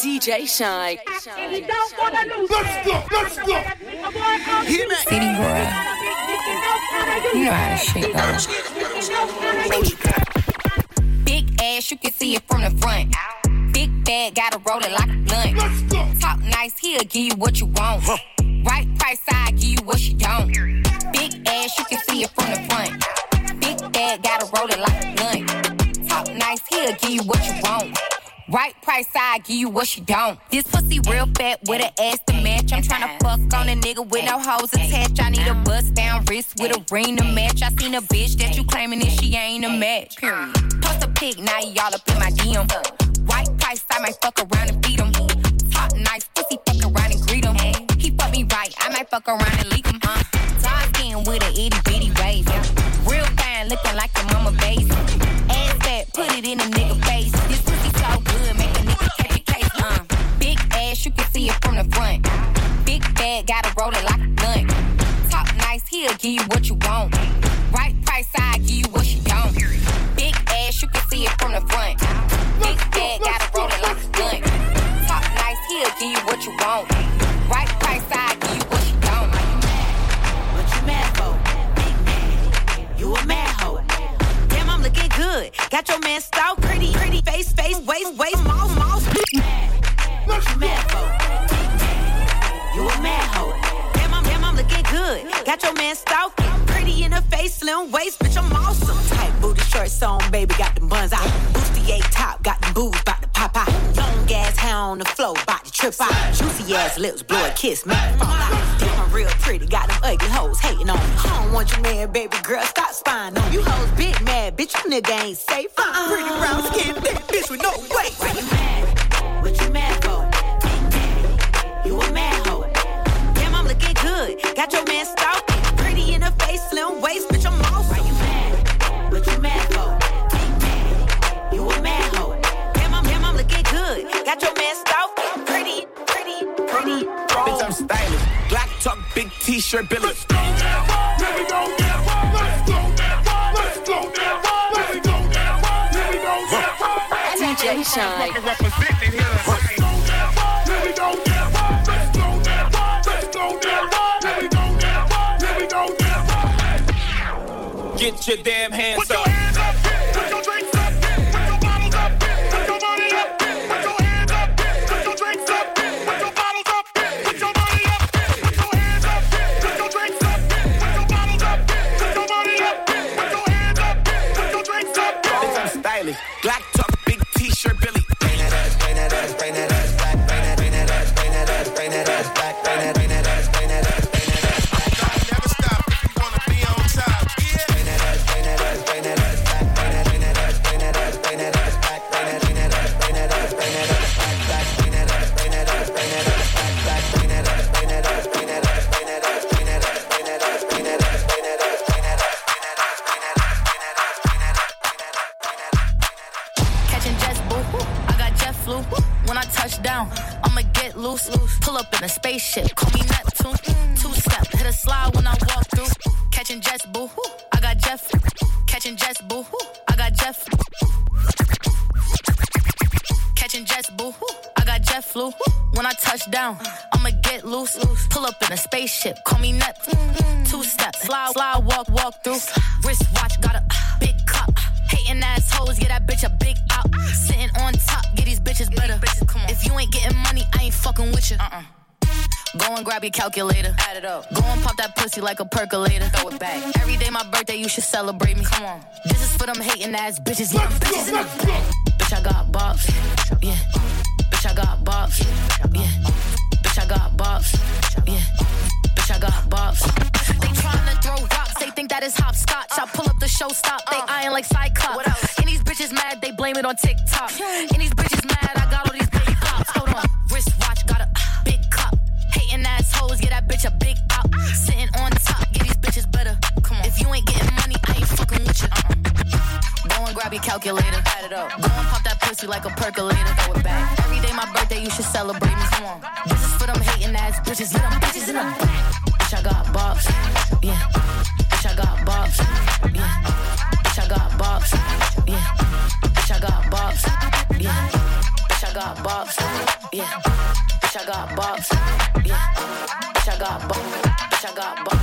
DJ Shynn. Let's go, let's go. City girl. You know how to shit go. Big ass, you can see it from the front. Big bag, gotta roll it like a blunt. Talk nice, he'll give you what you want. Right price, I give you what you don't. Big ass, you can see it from the front. Big bag, gotta roll it like a blunt. Talk nice, he'll give you what you want. Right price, I give you what you don't. This pussy real fat with an ass to match. I'm tryna fuck on a nigga with no hoes attached. I need a bust down wrist with a ring to match. I seen a bitch that you claiming that she ain't a match. Period. Post a pic, now y'all up in my DM. White price, I might fuck around and beat him. Talk nice, pussy fuck around and greet him. He fuck me right, I might fuck around and leak him. Uh. Dark with an itty bitty waist. Real fine, looking like slim waist, bitch, I'm awesome. Tight booty shorts on, baby, got them buns out. Bustier top, got them boobs, bout to pop out. Long ass hair on the floor, bout to trip out. Juicy ass lips, blow a kiss, me fall out. Damn, I'm real pretty, got them ugly hoes hating on me. I don't want your man, baby girl, stop spying on me. You hoes big mad, bitch, you nigga ain't safe. Uh-uh. Pretty brown skin, big bitch with no waist. Why you mad? What you mad for? You a mad hoe. Damn, I'm looking good. Got your man stalking. Pretty in her face, slim waist, bitch, I'm awesome. Why you mad? What you mad for? Big man, you a mad hoe. Damn, I'm, damn, I'm looking good. Got your man stalking. Pretty, pretty, pretty. Bitch, I'm stylish. Black tuck, big t-shirt, Billy. Let's go now. Let me go now. Let's go now. Let's go now. Let me go now. Let me go now. DJ Shynn. Representing here. Get your damn hands up. Down, I'ma get loose. Pull up in a spaceship, call me Neptune. Two steps, slide, slide, walk, walk through. Wrist watch, got a big cup. Hating assholes, get that bitch a big out. Sitting on top, get these bitches better. If you ain't getting money, I ain't fucking with you. Uh-uh. Go and grab your calculator. Add it up. Go and pop that pussy like a percolator. Throw it back. Every day my birthday, you should celebrate me. Come on. This is for them hating ass bitches. Yeah, Let's bitches in the go. Bitch, I got bops. Yeah. Bitch, I got bops. Yeah. Bitch, I got bops. Yeah. Bitch, I got bops. They tryna throw rocks. They think that is hopscotch. I pull up the show stop. They uh. eyeing like Cyclops. And these bitches mad. They blame it on TikTok. And these bitches mad. I got all these big pops. Hold on. Wrist watch. Got a big cup. Hating assholes. Get that bitch a big out. Sitting on top. Get these bitches better. Come on. If you ain't getting money, I ain't fucking with you. Uh-uh. And grab your calculator. Add it up. Go and pop that pussy like a percolator. Throw it back. Every day my birthday, you should celebrate me. Come on. This is for them hating ass bitches. Yeah, them bitches in the back. Bitch, I got bops. Yeah. Bitch, I got bops. Yeah. Bitch, I got bops. Yeah. Bitch, I got bops. Yeah. Bitch, I got bops. Yeah. Bitch, I got box. Yeah. Bitch, I got box. Bitch, I got box.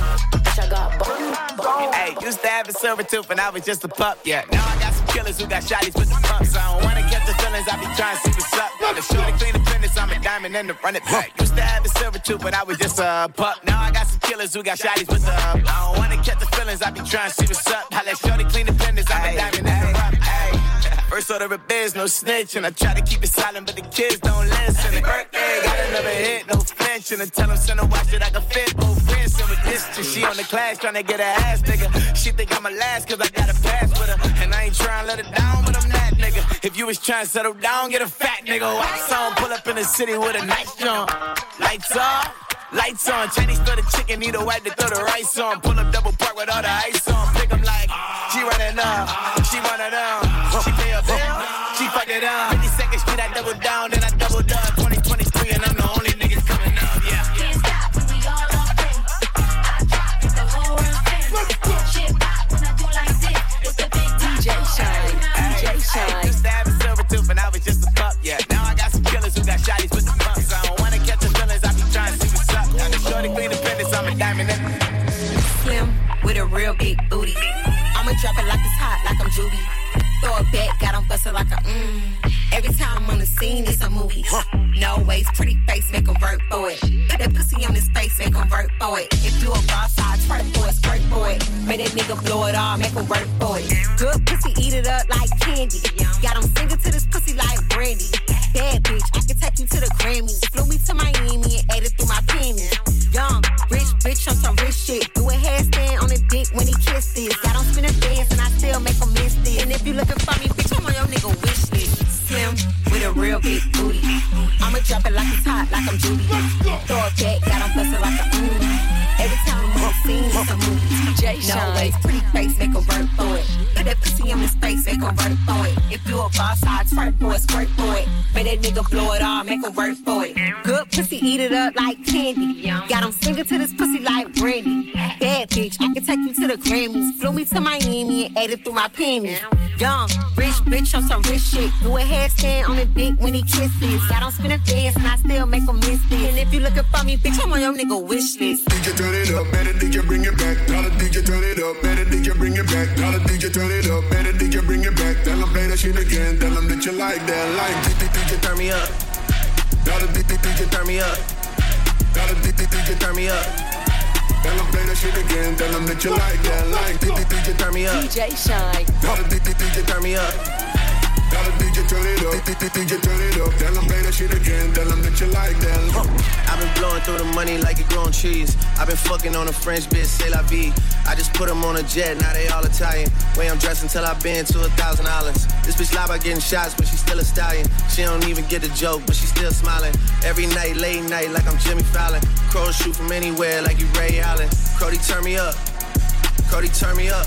Used to have a silver tooth when I was just a pup, yeah. Now I got some killers who got shotties with the pumps. I don't wanna get the feelings, I be trying to see what's up. The shorty clean the business, I'm a diamond and the run it back. Used to have a silver tooth, but I was just a pup. Now I got some killers who got shotties with the I don't wanna catch the feelings, I be trying to see what's up. I let shorty clean the business, I'm a diamond and the rough. First order of biz, no snitching. I try to keep it silent, but the kids don't listen. And birthday, got another hit, no flinching. And tell them send a watch that I can fit both wrists. And with distance, she on the class trying to get her ass nigga. She think I'm a last cause I got a pass with her. And I ain't trying to let her down, but I'm that nigga. If you was trying to settle down, get a fat nigga. Wax on, pull up in the city with a nice jump. Lights off. Lights on, Chinese for the chicken, need a wipe to throw the rice on. Pull up double park with all the ice on. Pick 'em like, she running up, she running down. She pay a bill, she fuck it up. 52nd Street, I double down, then I double up. 2023, and I'm the only niggas coming up, yeah. Can't stop we all on this. I drop it, the whole world spins. Shit pop when I do like this. It's the big DJ Shynn, DJ Shynn. used to have a silver tooth when I was just a pup, yeah. Now I got some killers who got shotties with the pumps. I don't wanna catch the feelings, I be trying see what's up. Now the shorty clean the business, I'm a diamond in Slim with a real big booty. I'ma drop it like it's hot, like I'm Judy. Throw it back, 'em like a mmm. Every time I'm on the scene, it's a movie. No ways, pretty face, make 'em work for it. Put that pussy on his face, make 'em work for it. If you a boss, I twerk for it, squirt for it. Make that nigga blow it all, make 'em work for it. Good pussy, eat it up like candy. Got 'em singing to this pussy like brandy. Bad bitch, I can take you to the Grammys. Flew me to Miami and ate it through my pennies. Real big booty. I'ma drop it like it's hot, like I'm Judy. Throw it back, got 'em busted like a mmm. Every time I'm on the scene, it's a movie. DJ No Shynn. ways, pretty face, make 'em work for it. Put that pussy on his face, make 'em work for it. If you a boss, I twerk for it, squirt for it. Make that nigga blow it all, make 'em work for it. Good pussy, eat it up like candy. Got 'em singing to this pussy like brandy. Bad bitch, I can take you to the Grammys. Flew me to Miami and ate it through my pennies. Young, rich bitch on some rich shit. Do a headstand on the dick when he kisses. Got 'em spinning dance and I still make 'em miss this. And if you looking for me, bitch, I'm on your nigga wish list. DJ turn it up, better DJ bring it back. Tell the DJ turn it up, better DJ bring it back. Tell the DJ turn it up, better DJ bring it back. Tell them play that shit again, tell them that you like that, like DJ, DJ turn me up. Tell the DJ, DJ turn me up. Tell the DJ, DJ turn me up. Tell them play that shit again, tell them that you like that, like DJ, DJ turn me up. DJ Shynn. Tell the DJ, DJ turn me up. The DJ turn it up, DJ, turn it up. Tell them play that shit again, tell them that you like that. I've been blowing through the money like it growing trees. I've been fucking on a French bitch, say la vie. I just put them on a jet, now they all Italian. Way I'm dressed until I've been to a thousand dollars. This bitch lie about getting shots, but she's still a stallion. She don't even get the joke, but she's still smiling. Every night, late night, like I'm Jimmy Fallon. Crows shoot from anywhere, like you Ray Allen. Cody turn me up. Cody turn me up.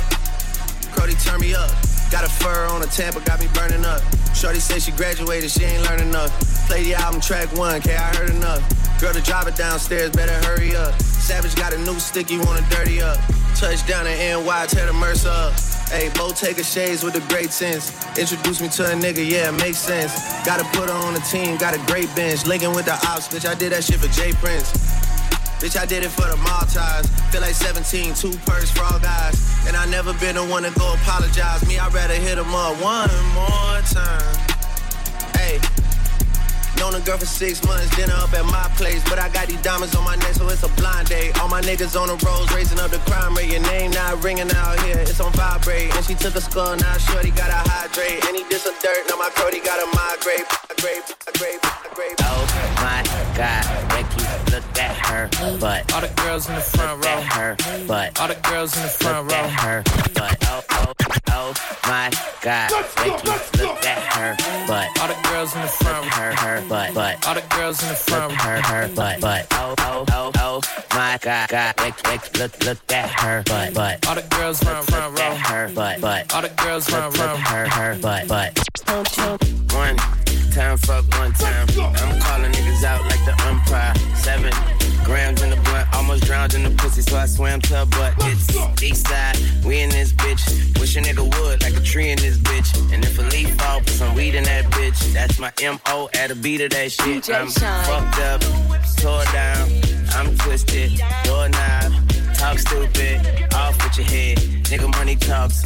Cody turn me up. Got a fur on a Tampa, got me burning up. Shorty say she graduated, she ain't learned enough. Play the album track one, K, I heard enough. Girl, to drive it downstairs, better hurry up. Savage got a new stick, you wanna dirty up. Touchdown in NY, tear the Mercer up. Hey, Bo Taker shades with the great sense. Introduce me to a nigga, yeah, makes sense. Gotta put her on the team, got a great bench. Linking with the ops, bitch, I did that shit for Jay Prince. Bitch, I did it for the Maltese. Feel like 17, two purse all guys. And I never been the one to go apologize. Me, I'd rather hit 'em up one more time. Hey. Known a girl for six months, dinner up at my place. But I got these diamonds on my neck, so it's a blind date. All my niggas on the roads, raising up the crime rate. Your name not ringing out here, it's on vibrate. And she took a skull, now shorty gotta hydrate. And he did some dirt, now my Cody gotta migrate. Migrate, migrate, migrate. Oh my God, Ricky, look at her butt. All the girls in the front Look row. at her butt. All the girls in the front Look row. at her butt. Oh, oh, oh, oh my God, Ricky, look at her butt. All the girls in the front row. Her, her butt, butt. All the girls in the front Look her, her butt, butt. Oh, oh, oh, oh my God, God, Ricky, Ricky, look, look at her butt, butt. All the girls front front Look at her butt, butt. All the girls front Look, row. look her, her butt, butt. One time, fuck one time. I'm calling niggas out like the umpire. Seven grams so I swam to her butt. It's east side, we in this bitch. Wish a nigga would, like a tree in this bitch. And if a leaf fall, put some weed in that bitch. That's my M.O. at the beat of that shit. DJ I'm Shynn. fucked up, tore down, I'm twisted, doorknob, talk stupid, off with your head. Nigga money talks,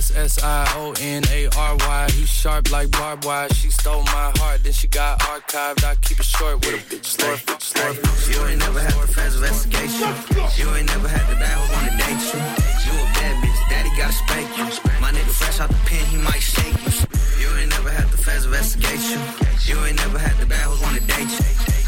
Young M I S S I O N A R Y. He sharp like barbed wire. She stole my heart, then she got archived. I keep it short with a bitch. Slurp, it, slurp. it. You ain't never had to fast investigation. You ain't never had to die who wanna date you. You a bad bitch, daddy gotta spank you. My nigga fresh out the pen, he might shake you. You ain't never had to fast investigation. You You ain't never had the die who wanna date you.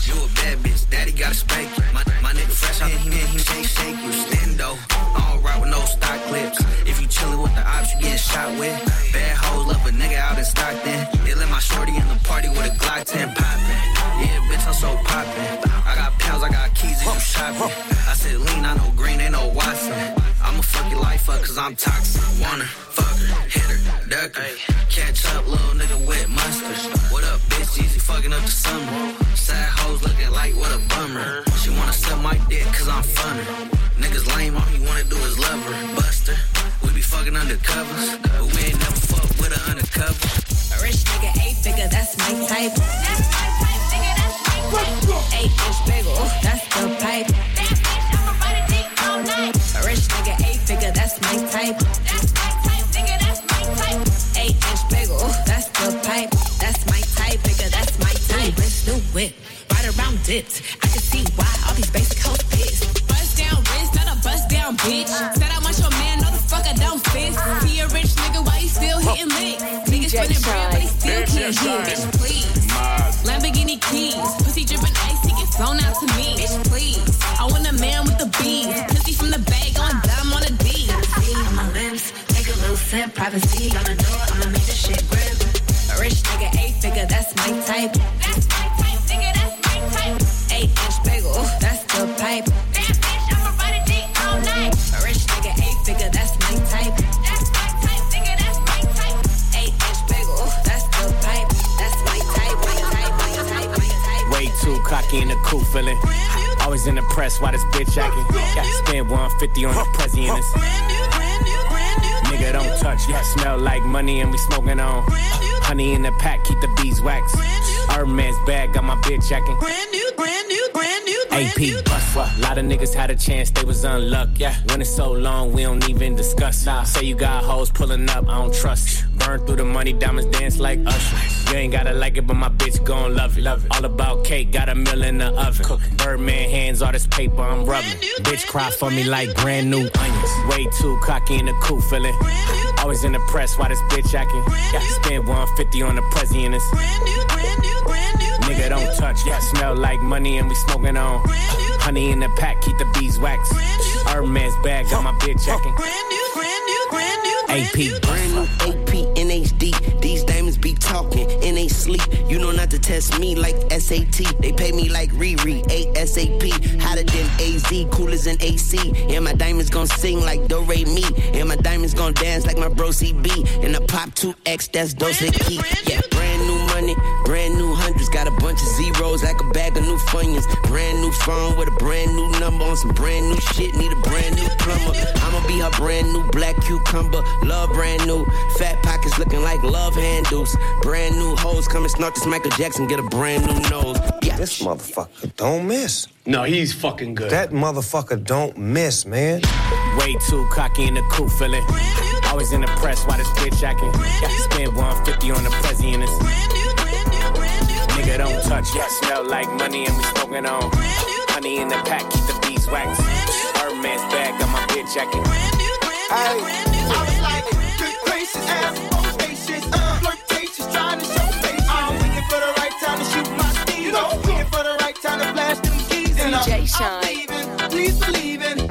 You a bad bitch, daddy gotta spank you. My, my nigga fresh out the pen, he shake, shake you. Stendo, I don't with no stock clips. If you chillin' with the ops, you getting shot with. Bad hoes love a nigga out in Stockton. They let my shorty in the party with a Glock 10 poppin'. Yeah, bitch, I'm so poppin'. I got pounds, I got keys, and you shopping. I said lean, I know green, ain't no Watson. I'ma fuck your life up, cause I'm toxic. Wanna fuck her, hit her, duck her. Catch up, little nigga with mustard. What up, bitch? Easy fucking up the summer. Sad hoes looking like what a bummer. She wanna suck my dick, cause I'm funner. Niggas lame, all he wanna do is love her. Buster, we be fucking undercovers. But we ain't never fuck with her undercover. A rich nigga, eight figure, that's my type. That's my type, nigga, that's my type. Eight inch bagel, that's the pipe. That A rich nigga, eight figure, that's my type. That's my type, nigga, that's my type. Eight inch bagel, that's the pipe. That's my type, nigga, that's my type. Wrist, new whip, right around dipped. I can see why all these basic hoes pissed. Bust down wrist, not a bust down bitch. Said I want your man, no the fuck I don't fist. He a rich nigga, why you still hitting licks? Niggas spinning bread, but he still can't hit. Bitch, please. Lamborghini keys, pussy dripping ice, he get flown out to me. Bitch, the bag dumb on my lips, take a little sip, privacy I'ma make this shit grip. A rich nigga, eight figure, that's my type. That's my type, nigga, that's my type. Eight inch bagel, that's the pipe. Damn bitch, I'ma rich nigga, eight figure, that's my type. That's my type, nigga, that's my type. Eight inch bagel, that's the pipe. Way too cocky in the cool feeling. Always in the press, why this bitch acting? Got to spend 150 on the it's Nigga, don't touch. Yeah, smell like money and we smoking on. Honey in the pack, keep the beeswax. Hermes bag, got my bitch acting. Brand new, brand new, brand new, AP bust. A lot of niggas had a chance, they was unlucky. Yeah. When it's so long, we don't even discuss. Nah. Say you got hoes pulling up, I don't trust. Burn through the money, diamonds dance like Usher. You ain't gotta like it, but my bitch gon' love it. Love it. All about cake, got a mill in the oven. Cooking. Birdman hands, all this paper I'm rubbing. bitch cry for me like brand new onions. Way too cocky in the cool feeling. Always in the press, why this bitch acting? Yeah, spend 150 on the Prezi and it's brand new, brand new, brand new. Nigga, don't touch. Yeah, smell like money and we smoking on. Honey in the pack, keep the beeswax. Hermes bag, got my bitch checking. Brand new, brand new, brand new, AP. Brand new talking and they sleep. You know not to test me like SAT. They pay me like Riri, ASAP. Hotter than AZ, cooler than AC. And my diamonds gon' sing like Do Re Mi. And my diamonds gon' dance like my bro CB. And I pop 2X, that's Dose Key. Yeah, brand new money, Brand of like a bag of new funyuns. Brand new phone with a brand new number on some brand new shit. Need a brand new plumber. I'ma be her brand new black cucumber. Love brand new. Fat pockets looking like love handles. Brand new hoes come and snort this Michael Jackson, get a brand new nose. Yeah. This motherfucker don't miss. No, he's fucking good. That motherfucker don't miss, man. Way too cocky in the cool feeling. Always in the press, why this bitch acting? Got to spend 150 on the president. Nigga don't touch, yeah, smell like money and we smoking on. Honey in the pack, keep the beeswax. Hermes bag, got my bitch acting. I was like, good gracious, ass bodacious, uh, flirtatious, trying to show face. I'm waiting for the right time to shoot my steam. You know, waiting for the right time to blast them keys. And I'm, DJ I'm Shynn. leaving, please believe in.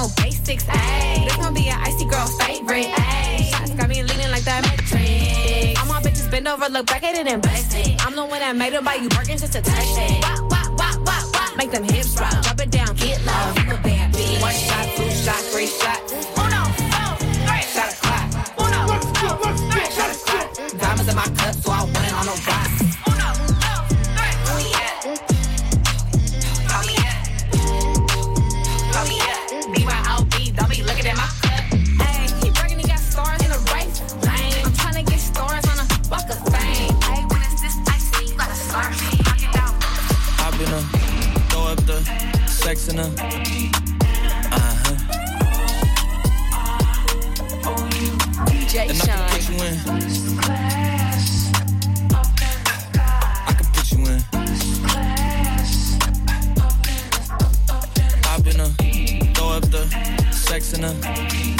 No basics. Ayy. This gon' be an icy girl favorite. Ayy. Shots got me leaning like that matrix. All my bitches bend over, look back at it and bless it. I'm the one that made her buy you Birkins just to touch it. Wop, wop, wop, wop, wop. Make them hips drop. Drop it down, get low. You a bad bitch. One shot, two shot, three shot. Uno, dos, tres. Shot a clock. Uno, dos, tres. Shot a clock. Diamonds in my cup, so I want it on the rock. Sex in her. Uh-huh. DJ And I can put you in. I can put you in. Hop in her, throw up the sex in her.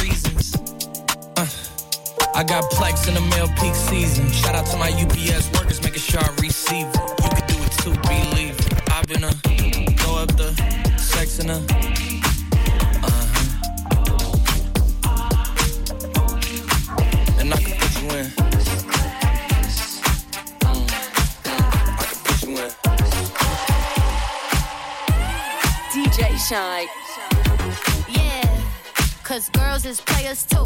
I got plex in the mail peak season. Shout out to my UPS workers, making sure I receive it. You could do it too, believe it. I've been a throw up the sex in a. Uh-huh. And I can put you in. Mm. I can put you in. DJ Shynn. Yeah, cause girls is players too.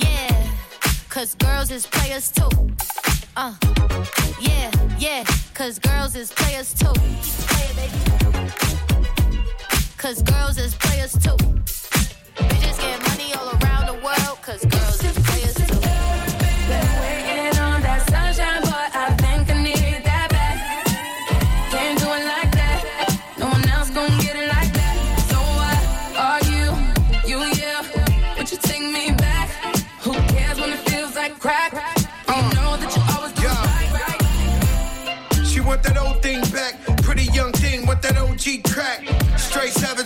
Yeah, cause girls is players too. Uh, yeah, yeah, cause girls is players too. Cause girls is players too. Bitches get money all around the world, cause girls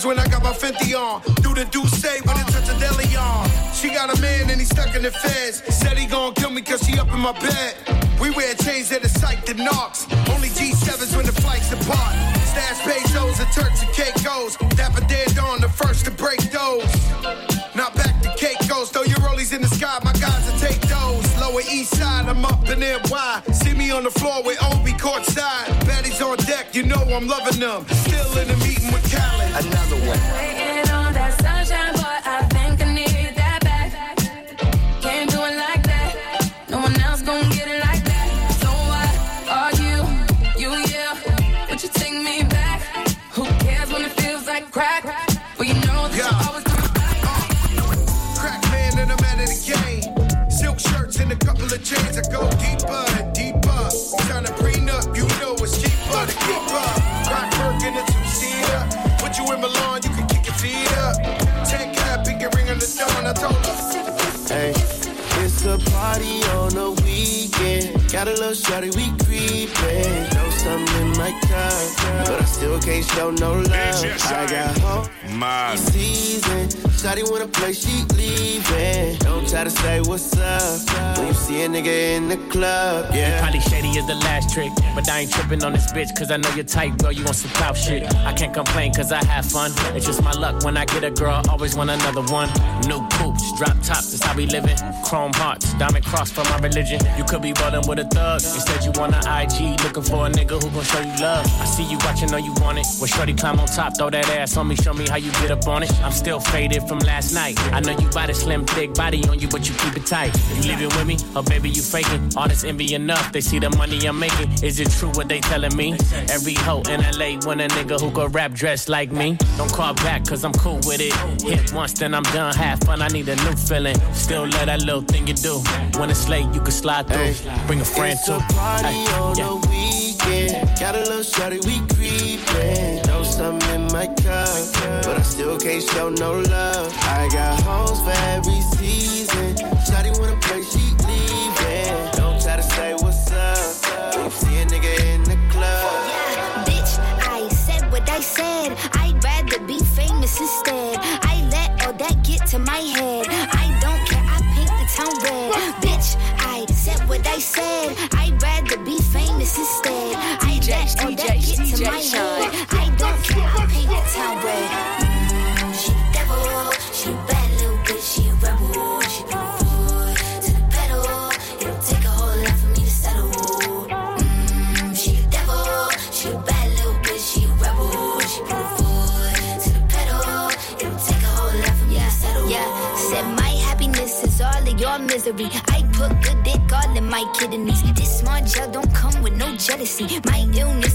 When I got my 50 on. Do the do say when it touch a deli on. She got a man and he stuck in the feds. Said he gon' kill me cause she up in my bed. We wear chains that are psyched and knocks. Only G7s when the flights depart. Stash pesos and Turks and Caicos. Dapper dead on the first to break those. Not back to Caicos, throw your rollies in the sky, my guys will take those. Lower east side, I'm up in NY. See me on the floor with Obi courtside. Baddies on deck, you know I'm loving them. Still in the meeting with Callie. Another one. Take pinky ring on the. I told her. Hey, it's a party on the weekend. Got a little shorty, we creepin'. Know something in my cup, but I still can't show no love. I got hope. Man. Season, shawty wanna play, she leaving. Don't try to say what's up when you see a nigga in the club. Yeah, Probably shady is the last trick, but I ain't tripping on this bitch, cause I know you're tight, girl. You want some clout shit. I can't complain, cause I have fun. It's just my luck when I get a girl, always want another one. New poops, drop tops, that's how we living. Chrome hearts, diamond cross for my religion. You could be rolling with a thug. Instead, you want an IG, looking for a nigga who gon' show you love. I see you watching, know you want it. When Shorty climb on top, throw that ass on me, show me how you get up on it. I'm still faded from last night. I know you got a slim, thick body on you, but you keep it tight. You leaving with me, or baby, you faking? All this envy enough, they see the money I'm making. Is it true what they telling me? Every hoe in LA want a nigga who could rap dressed like me. Don't call back, cause I'm cool with it. Hit once, then I'm done. Have fun, I need a new feeling. Still love that little thing you do. When it's late, you can slide through. Bring a friend it's too. party Ay, on yeah. the weekend. Got a little shorty, we creepin'. Know something in my cup, but I still can't show no love. I got hoes for every season. Shawty wanna play, she leaving. Don't try to say what's up. You see a nigga in the club. Bitch, I said what I said. I'd rather be famous instead. I let all that get to my head. I don't care, I paint the town red. Bitch, I said what I said. I rejection. I don't care, I paint the town red. She devil, bad little bitch, she a rebel. She put the to the pedal. It'll take a whole lot for me to settle. Mm, she a devil, she a bad little bitch, she a rebel. She put the to the pedal. It'll take a whole lot for me to settle. Yeah, said my happiness is all of your misery. I put good dick all in my kidneys. This small gel don't come with no jealousy. My illness